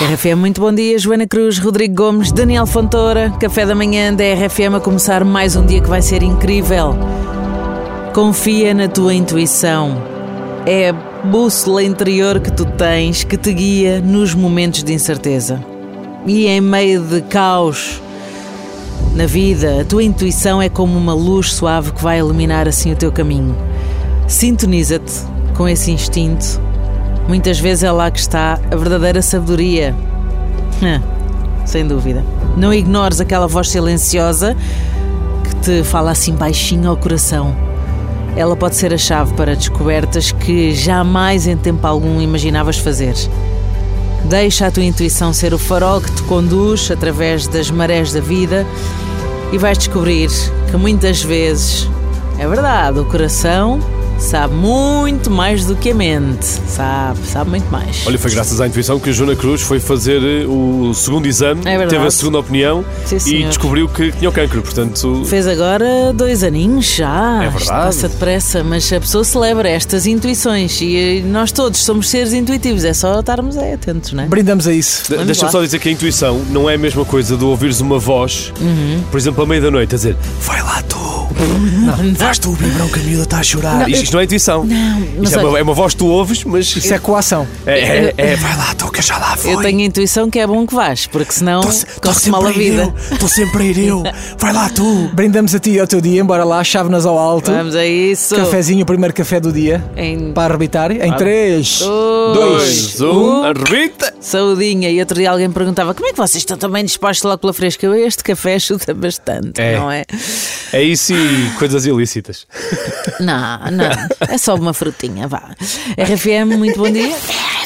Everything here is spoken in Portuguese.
RFM, muito bom dia. Joana Cruz, Rodrigo Gomes, Daniel Fontoura, café da manhã da RFM a começar mais um dia que vai ser incrível. Confia na tua intuição. É a bússola interior que tu tens que te guia nos momentos de incerteza. E em meio de caos na vida, a tua intuição é como uma luz suave que vai iluminar assim o teu caminho. Sintoniza-te com esse instinto. Muitas vezes é lá que está a verdadeira sabedoria. Hum, sem dúvida. Não ignores aquela voz silenciosa que te fala assim baixinho ao coração. Ela pode ser a chave para descobertas que jamais em tempo algum imaginavas fazer. Deixa a tua intuição ser o farol que te conduz através das marés da vida e vais descobrir que muitas vezes é verdade, o coração sabe muito mais do que a mente. Sabe, sabe muito mais. Olha, foi graças à intuição que a Joana Cruz foi fazer eh, o segundo exame, É teve a segunda opinião Sim, e senhor. descobriu que tinha o cancro. Portanto, Fez agora dois aninhos já. É verdade. Passa depressa, mas a pessoa celebra estas intuições e eh, nós todos somos seres intuitivos, é só estarmos aí atentos, não é? Brindamos a isso. de- deixa-me só dizer que a intuição não é a mesma coisa de ouvires uma voz, Uhum. por exemplo, à meia da noite, a dizer vai lá tu, Vais tu o biberão que a miúda está a chorar. isto, isto não é intuição. Não, mas Isto é, uma, olha- é uma voz que tu ouves, mas Isso é coação. é, é, é, vai lá tu, que eu já lá fui. Eu tenho a intuição que é bom que vás, porque senão corre-se mal a vida. Estou sempre a ir eu. Vai lá tu. Brindamos a ti ao teu dia, embora lá, chávenas ao alto. Vamos a isso. Cafezinho, o primeiro café do dia. Em Para arrebitar. Em 3, dois, 2, 1, um. arrebita! Saudinha. E outro dia alguém perguntava como é que vocês estão também dispostos logo pela fresca? Eu, este café ajuda bastante, É. não é? É isso e coisas ilícitas. Não, não. É só uma frutinha, vá. RFM, muito bom dia.